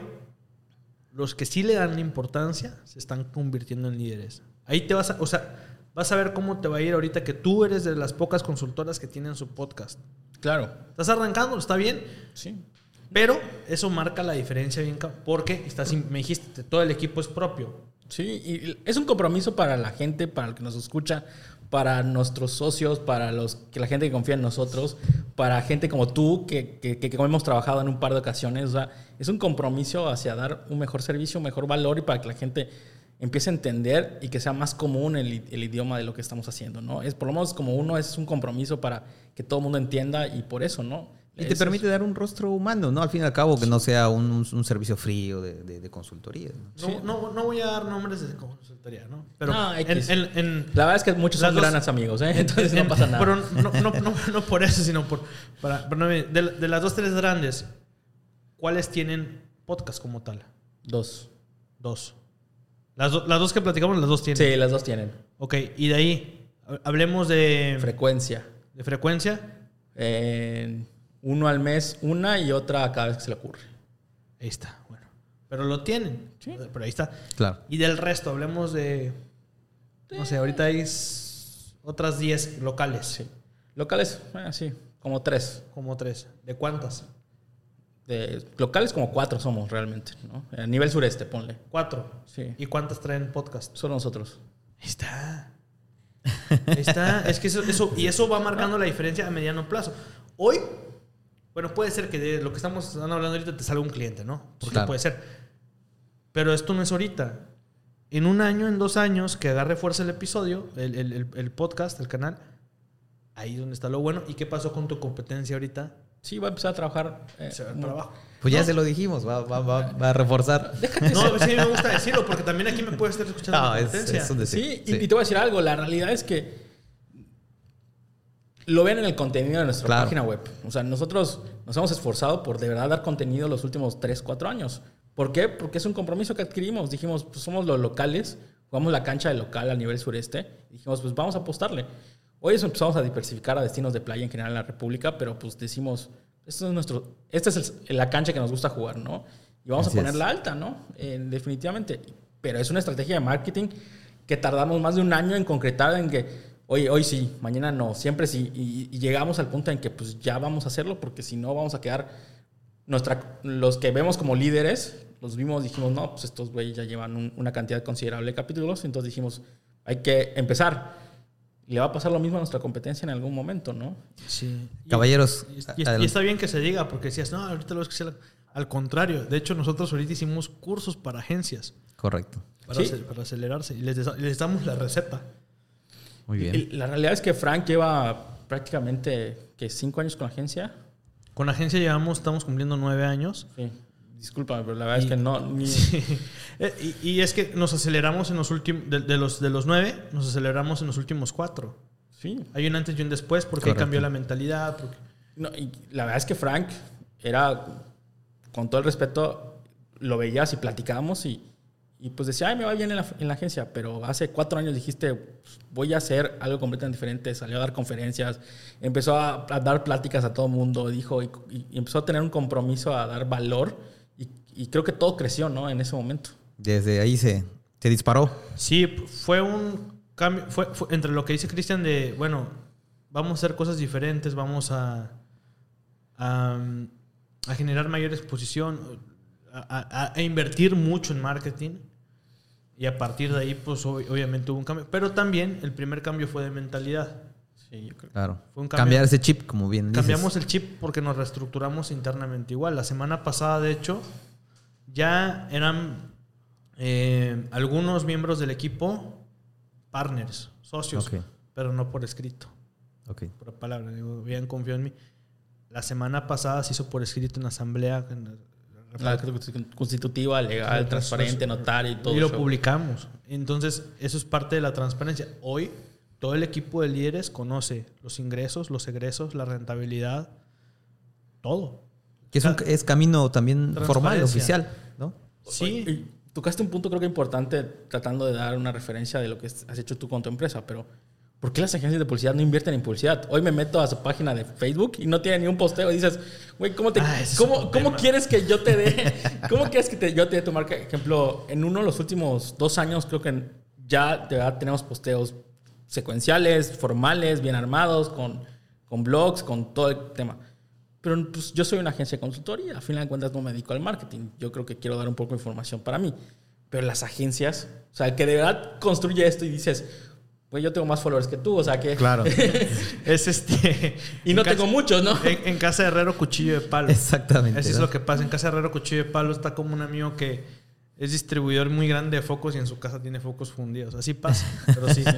los que sí le dan la importancia se están convirtiendo en líderes. Ahí te vas a, o sea, vas a ver cómo te va a ir ahorita que tú eres de las pocas consultoras que tienen su podcast. Claro, Estás arrancando, está bien, sí. pero eso marca la diferencia bien, porque estás, me dijiste, todo el equipo es propio. Sí, y es un compromiso para la gente, para el que nos escucha, para nuestros socios, para los que la gente que confía en nosotros, para gente como tú que, que, que como hemos trabajado en un par de ocasiones. O sea, es un compromiso hacia dar un mejor servicio, un mejor valor y para que la gente empiece a entender y que sea más común el, el idioma de lo que estamos haciendo, ¿no? Es por lo menos como uno es un compromiso para que todo el mundo entienda y por eso, ¿no? Y te permite dar un rostro humano, ¿no? Al fin y al cabo, que no sea un, servicio frío de, de- de consultoría. ¿no? No, no, no voy a dar nombres de consultoría, ¿no? Pero No, en, en- en- La verdad es que muchos son dos- grandes amigos, ¿eh? Entonces en- no pasa nada. Pero no, no, no, no por eso, sino por... Para, para no me- de, de las dos, tres grandes, ¿cuáles tienen podcast como tal? Dos. Dos. Las, do- las dos que platicamos, las dos tienen. Sí, las dos tienen. Ok, y de ahí, ha- hablemos de, Frecuencia. de frecuencia. Eh, uno al mes, una y otra cada vez que se le ocurre. Ahí está, bueno. Pero lo tienen. Pero ahí está. Claro. Y del resto, hablemos de... No sé, ahorita hay otras 10 locales. Sí. Locales, eh, sí, como tres. Como tres. ¿De cuántas? De, locales como cuatro somos realmente, ¿no? A nivel sureste, ponle. Cuatro. Sí. ¿Y cuántas traen podcast? Solo nosotros. Ahí está. Ahí está. es que eso, eso- y eso va marcando la diferencia a mediano plazo. Hoy, bueno, puede ser que de lo que estamos hablando ahorita te salga un cliente, ¿no? Porque Claro. puede ser. Pero esto no es ahorita. En un año, en dos años, que agarre fuerza el episodio, el, el- el- el podcast, el canal, ahí es donde está lo bueno. ¿Y qué pasó con tu competencia ahorita? Sí, va a empezar a trabajar. eh, Se va para abajo. Pues ya se lo dijimos, va, va, va, va a reforzar. No, sí me gusta decirlo, porque también aquí me puede estar escuchando No, es, es un decir. Sí, y- Y, te voy a decir algo, la realidad es que lo ven en el contenido de nuestra Claro. página web. O sea, nosotros nos hemos esforzado por de verdad dar contenido los últimos 3, 4 años. ¿Por qué? Porque es un compromiso que adquirimos. Dijimos, pues somos los locales, jugamos la cancha de local a nivel sureste. Dijimos, pues vamos a apostarle. Hoy eso empezamos a diversificar a destinos de playa en general en la República, pero pues decimos, esto es nuestro, esta es el- la cancha que nos gusta jugar, ¿no? Y vamos Así a es. ponerla alta, ¿no? Eh, definitivamente. Pero es una estrategia de marketing que tardamos más de un año en concretar en que, oye, hoy sí, mañana no, siempre sí. Y, y llegamos al punto en que pues ya vamos a hacerlo porque si no vamos a quedar, nuestra, los que vemos como líderes, los vimos, dijimos, no, pues estos güeyes ya llevan un- una cantidad considerable de capítulos, entonces dijimos, hay que empezar. Y le va a pasar lo mismo a nuestra competencia en algún momento, ¿no? Sí. Y- Caballeros, Y, y- está bien que se diga, porque decías, no, ahorita lo ves que sea al contrario. De hecho, nosotros ahorita hicimos cursos para agencias, Correcto. para, Sí. para acelerarse, y les, les damos la receta. Muy bien. Y la realidad es que Frank lleva prácticamente, que ¿Cinco años con la agencia? Con la agencia llevamos, estamos cumpliendo nueve años. Sí. Disculpa, pero la verdad es que no, ni... Eh, y, y es que nos aceleramos en los últimos, de, de los, de los nueve, nos aceleramos en los últimos cuatro. Sí. Hay un antes y un después, porque Correcto. cambió la mentalidad. porque- No, y la verdad es que Frank era, con todo el respeto, lo veías y platicábamos y, y pues decía, ay, me va bien en la, en la agencia, pero hace cuatro años dijiste, pues, voy a hacer algo completamente diferente, salió a dar conferencias, empezó a, a dar pláticas a todo el mundo, dijo, y, y empezó a tener un compromiso a dar valor y, creo que todo creció, ¿no? En ese momento. Desde ahí se, se disparó. Sí, fue un cambio, fue, fue entre lo que dice Cristian de, bueno, vamos a hacer cosas diferentes, vamos a, a, a generar mayor exposición, a, a- a invertir mucho en marketing. Y a partir de ahí, pues ob- obviamente hubo un cambio. Pero también el primer cambio fue de mentalidad. Sí, yo creo. Claro. Fue un cambio- Cambiar ese chip, como bien dices. Cambiamos el chip porque nos reestructuramos internamente igual. La semana pasada, de hecho, ya eran eh, algunos miembros del equipo partners, socios, pero no por escrito, por palabra. Digo, habían confiado en mí. La semana pasada se hizo por escrito en asamblea. en la- La constitutiva, legal, Sí, transparente, notario y todo. y lo eso. publicamos. Entonces, eso es parte de la transparencia. Hoy, todo el equipo de líderes conoce los ingresos, los egresos, la rentabilidad, todo. Que es, un, es camino también formal, oficial, ¿no? Sí. Tocaste un punto creo que importante tratando de dar una referencia de lo que has hecho tú con tu empresa, pero ¿por qué las agencias de publicidad no invierten en publicidad? Hoy me meto a su página de Facebook y no tiene ni un posteo y dices, güey, ¿cómo, te, Ah, ¿cómo, ¿cómo quieres que yo te dé? ¿Cómo quieres que te- yo te dé tu marca? Ejemplo, en uno de los últimos dos años creo que ya de verdad tenemos posteos secuenciales, formales, bien armados, con, con blogs, con todo el tema. Pero pues, yo soy una agencia de consultoría, a final de cuentas no me dedico al marketing. Yo creo que quiero dar un poco de información para mí. Pero las agencias, o sea, el que de verdad construye esto y dices, pues yo tengo más followers que tú, o sea que... Claro. Es este. y no casa- tengo muchos, ¿no? En, en casa de Herrero, cuchillo de palo. Exactamente. Eso es lo que pasa. En casa de Herrero, cuchillo de palo está como un amigo que es distribuidor muy grande de focos y en su casa tiene focos fundidos. Así pasa. Pero sí.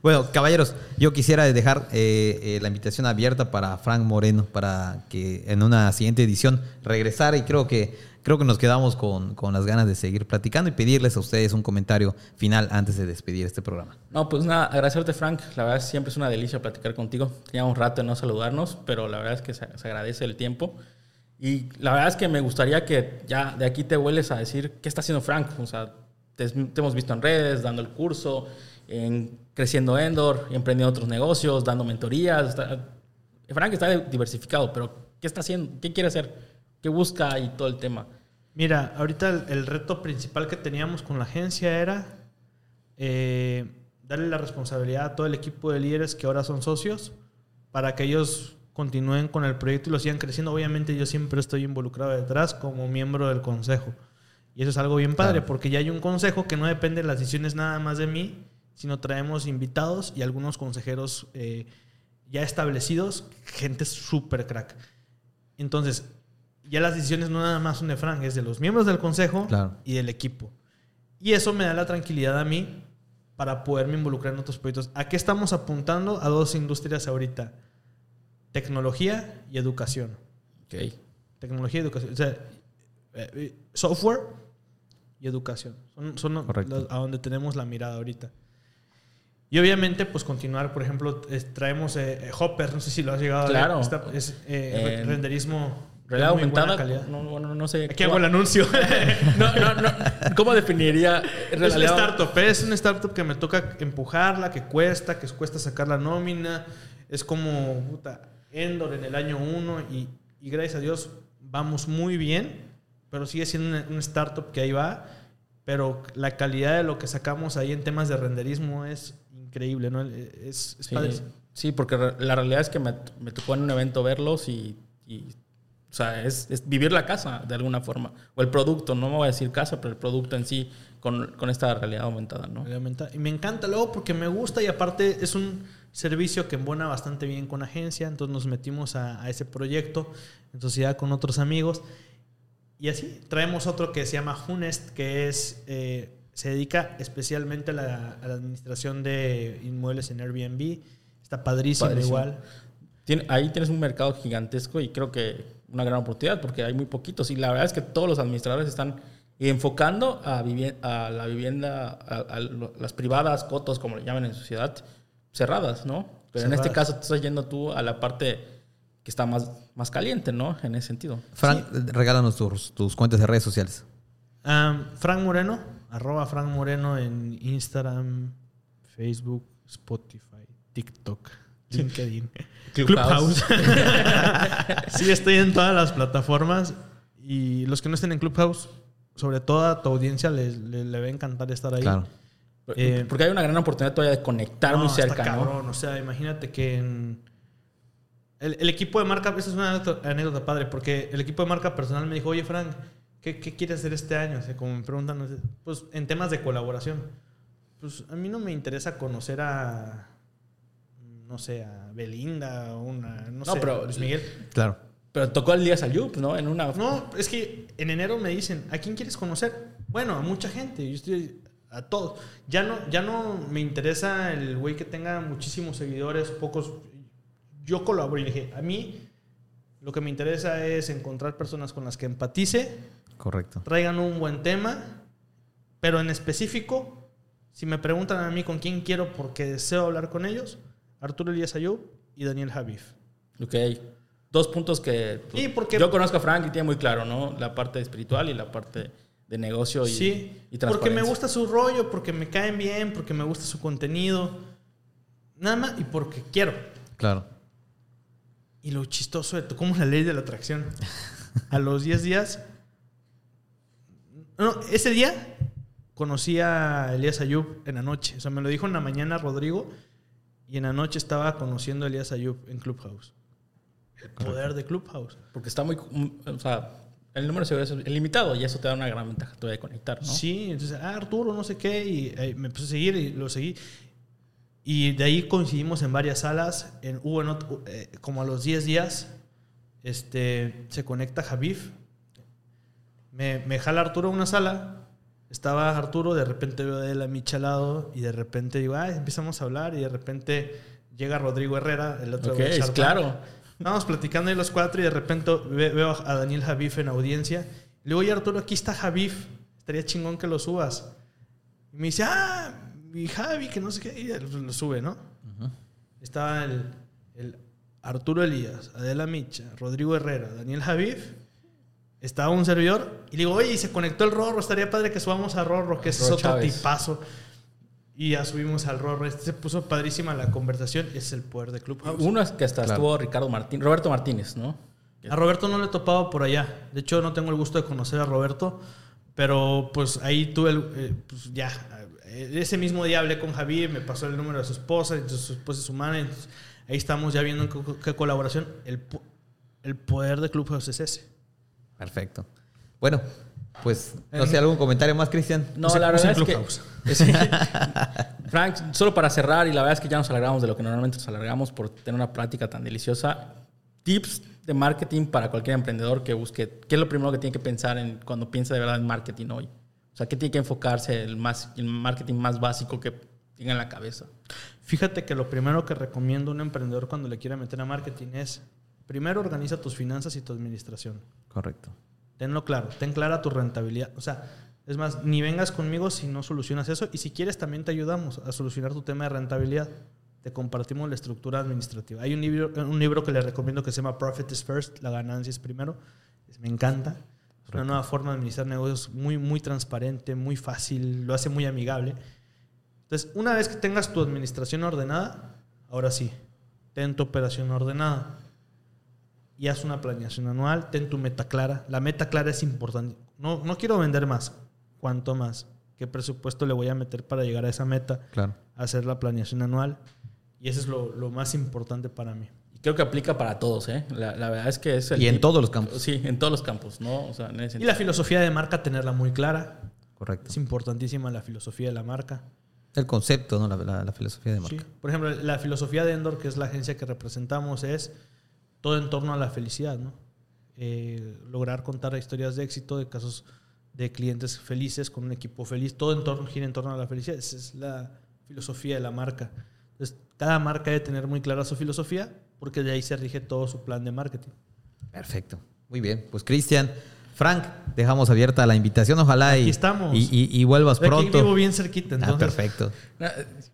Bueno, caballeros, yo quisiera dejar eh, eh, la invitación abierta para Frank Moreno para que en una siguiente edición regresara y creo que creo que nos quedamos con, con las ganas de seguir platicando y pedirles a ustedes un comentario final antes de despedir este programa. No, pues nada, agradecerte, Frank. La verdad, siempre es una delicia platicar contigo. Teníamos rato de no saludarnos, pero la verdad es que se, se agradece el tiempo. Y la verdad es que me gustaría que ya de aquí te vuelves a decir qué está haciendo Frank. O sea, te, te hemos visto en redes, dando el curso, en Creciendo Endor, emprendiendo otros negocios, dando mentorías. Está- Frank está diversificado, pero ¿qué está haciendo? ¿Qué quiere hacer? ¿Qué busca y todo el tema? Mira, ahorita el, el reto principal que teníamos con la agencia era eh, darle la responsabilidad a todo el equipo de líderes que ahora son socios para que ellos continúen con el proyecto y lo sigan creciendo. Obviamente yo siempre estoy involucrado detrás como miembro del consejo. Y eso es algo bien padre Claro. porque ya hay un consejo que no depende de las decisiones nada más de mí, sino traemos invitados y algunos consejeros eh, ya establecidos, gente súper crack. Entonces, ya las decisiones no nada más son de Frank, es de los miembros del consejo Claro. y del equipo. Y eso me da la tranquilidad a mí para poderme involucrar en otros proyectos. ¿A qué estamos apuntando? A dos industrias ahorita. Tecnología y educación. Ok. Tecnología y educación. O sea, eh, eh, software y educación. Son, son las- a donde tenemos la mirada ahorita. Y obviamente, pues continuar, por ejemplo, traemos eh, eh, Hopper, no sé si lo has llegado Claro. a ver. Está- es eh, En renderismo. de Realidad aumentada. No, no, no sé. Aquí hago el anuncio. No, no, no. ¿Cómo definiría Es una startup, es una startup que me toca empujarla, que cuesta, que cuesta sacar la nómina. Es como puta, Endor en el año 1 y, y gracias a Dios vamos muy bien, pero sigue siendo una startup que ahí va. Pero la calidad de lo que sacamos ahí en temas de renderismo es increíble, ¿no? Es, es Sí, padre. sí, porque la realidad es que me, me tocó en un evento verlos y, y, o sea, es, es vivir la casa de alguna forma. O el producto, no me voy a decir casa, pero el producto en sí con, con esta realidad aumentada, ¿no? Realmente. Y me encanta luego porque me gusta y aparte es un servicio que embona bastante bien con agencia. Entonces nos metimos a, a ese proyecto en sociedad con otros amigos. Y así traemos otro que se llama Hunest, que es eh, se dedica especialmente a la, a la administración de inmuebles en Airbnb. Está padrísimo, Padrísimo. igual. Tiene- ahí tienes un mercado gigantesco y creo que una gran oportunidad porque hay muy poquitos. Y la verdad es que todos los administradores están enfocando a, a la vivienda, a, a las privadas, cotos, como le llaman en sociedad, cerradas, ¿no? Pero en este caso te estás yendo tú a la parte que está más, más caliente, ¿no? En ese sentido. Frank, regálanos tus, tus cuentas de redes sociales. Um, Frank Moreno, arroba Frank Moreno en Instagram, Facebook, Spotify, TikTok, LinkedIn, Clubhouse. sí, estoy en todas las plataformas y los que no estén en Clubhouse, sobre todo a tu audiencia les, le, le va a encantar estar ahí. Claro. Eh, Porque hay una gran oportunidad todavía de conectar No, muy está cerca, ¿no? cabrón. O sea, imagínate que en- el, el equipo de marca, esta es una anécdota, padre, porque el equipo de marca personal me dijo, oye Frank, ¿qué, qué quieres hacer este año? O sea, como me preguntan, pues en temas de colaboración. Pues a mí no me interesa conocer a, no sé, a Belinda o una, no, No, sé, pero- Luis Miguel. Claro. Pero tocó el día Sayup, ¿no? En una. No, es que en enero me dicen, ¿a quién quieres conocer? Bueno, a mucha gente. Yo estoy a todos. Ya no, ya no me interesa el güey que tenga muchísimos seguidores, pocos. Yo colaboro y dije, a mí lo que me interesa es encontrar personas con las que empatice, Correcto. traigan un buen tema, pero en específico, si me preguntan a mí con quién quiero porque deseo hablar con ellos, Arturo Elías Ayub y Daniel Javif. Ok. Dos puntos que pues, Y porque- yo conozco a Frank y tiene muy claro, ¿no? La parte espiritual y la parte de negocio y, Sí, y porque me gusta su rollo, porque me caen bien, porque me gusta su contenido. Nada más y porque quiero. Claro. Y lo chistoso de cómo es la ley de la atracción. A los 10 días. No, ese día conocí a Elías Ayub en la noche. O sea, me lo dijo en la mañana Rodrigo. Y en la noche estaba conociendo a Elías Ayub en Clubhouse. El poder de Clubhouse. Porque está muy. O sea, el número de seguidores es limitado y eso te da una gran ventaja todavía de conectar, ¿no? Sí, entonces, ah, Arturo, no sé qué, y eh, me empezó a seguir y lo seguí. Y de ahí coincidimos en varias salas. En, hubo en otro- eh, como a los 10 días, este, se conecta Javif. Me, me jala Arturo a una sala. Estaba Arturo, de repente veo a él a Micha al lado y de repente digo, ah, empezamos a hablar y de repente llega Rodrigo Herrera, el otro Ok, de Tank. claro. Estábamos platicando ahí los cuatro y de repente ve- veo a Daniel Javif en audiencia. Le digo, oye Arturo, aquí está Javif. Estaría chingón que lo subas. Y me dice, ah, mi Javi, que no sé qué. Y lo, sube, ¿no? Estaba el, el Arturo Elías, Adela Micha, Rodrigo Herrera, Daniel Javif. Estaba un servidor. Y le digo, oye, y se conectó el Rorro. Estaría padre que subamos a Rorro, que es otro tipazo. Y ya subimos al Rorro. Este se puso padrísima la conversación. Es el poder de Clubhouse. Uno es que hasta Claro. estuvo Ricardo Martín, Roberto Martínez, ¿no? A Roberto no le he topado por allá. De hecho, no tengo el gusto de conocer a Roberto. Pero pues ahí tuve el, eh, pues ya. eh, Ese mismo día hablé con Javier, me pasó el número de su esposa, entonces su esposa es humana. Entonces, ahí estamos ya viendo qué, qué colaboración. El, el poder de Clubhouse es ese. Perfecto. Bueno, pues, no sé, ¿algún comentario más, Cristian? No, Usen- la verdad usen es que. Sí. Frank, solo para cerrar, y la verdad es que ya nos alargamos de lo que normalmente nos alargamos por tener una plática tan deliciosa. Tips de marketing para cualquier emprendedor que busque. ¿Qué es lo primero que tiene que pensar en cuando piensa de verdad en marketing hoy? O sea, ¿qué tiene que enfocarse el, más, el marketing más básico que tenga en la cabeza? Fíjate que lo primero que recomiendo a un emprendedor cuando le quiera meter a marketing es, primero organiza tus finanzas y tu administración. Correcto. Tenlo claro, ten clara tu rentabilidad. O sea, es más, ni vengas conmigo si no solucionas eso. Y si quieres, también te ayudamos a solucionar tu tema de rentabilidad. Te compartimos la estructura administrativa. Hay un libro, un libro que les recomiendo que se llama Profit is First, la ganancia es primero. Me encanta. Es una nueva forma de administrar negocios muy, muy transparente, muy fácil, lo hace muy amigable. Entonces, una vez que tengas tu administración ordenada, ahora sí, ten tu operación ordenada y haz una planeación anual, ten tu meta clara. La meta clara es importante. No, no quiero vender más. ¿Cuánto más? ¿Qué presupuesto le voy a meter para llegar a esa meta? Claro. Hacer la planeación anual. Y eso es lo, lo más importante para mí. Y creo que aplica para todos, ¿eh? La, la verdad es que es el. Y en todos los campos. Sí, en todos los campos, ¿no? O sea, en ese Y la filosofía de marca, tenerla muy clara. Correcto. Es importantísima la filosofía de la marca. El concepto, ¿no? La, la- la filosofía de marca. Sí. Por ejemplo, la filosofía de Endor, que es la agencia que representamos, es todo en torno a la felicidad, ¿no? Eh, lograr contar historias de éxito, de casos de clientes felices con un equipo feliz, todo en torno, gira en torno a la felicidad. Esa es la filosofía de la marca. Entonces, cada marca debe tener muy clara su filosofía, porque de ahí se rige todo su plan de marketing. Perfecto. Muy bien. Pues, Cristian, Frank, dejamos abierta la invitación. Ojalá y, estamos. y, y- y vuelvas De aquí pronto. vivo bien cerquita, Ah, entonces. perfecto. Ah,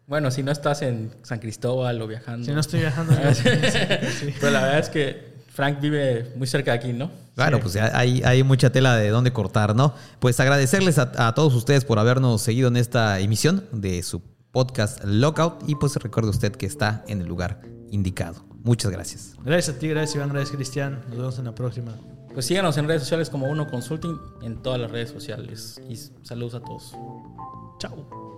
Bueno, si no estás en San Cristóbal o viajando. Si no estoy viajando. sí. Pero la verdad es que Frank vive muy cerca de aquí, ¿no? Bueno, pues hay, hay mucha tela de dónde cortar, ¿no? Pues agradecerles a, a todos ustedes por habernos seguido en esta emisión de su podcast Lockout y pues recuerde usted que está en el lugar indicado. Muchas gracias. Gracias a ti, gracias Iván, gracias Cristian. Nos vemos en la próxima. Pues síganos en redes sociales como Uno Consulting en todas las redes sociales y saludos a todos. Chao.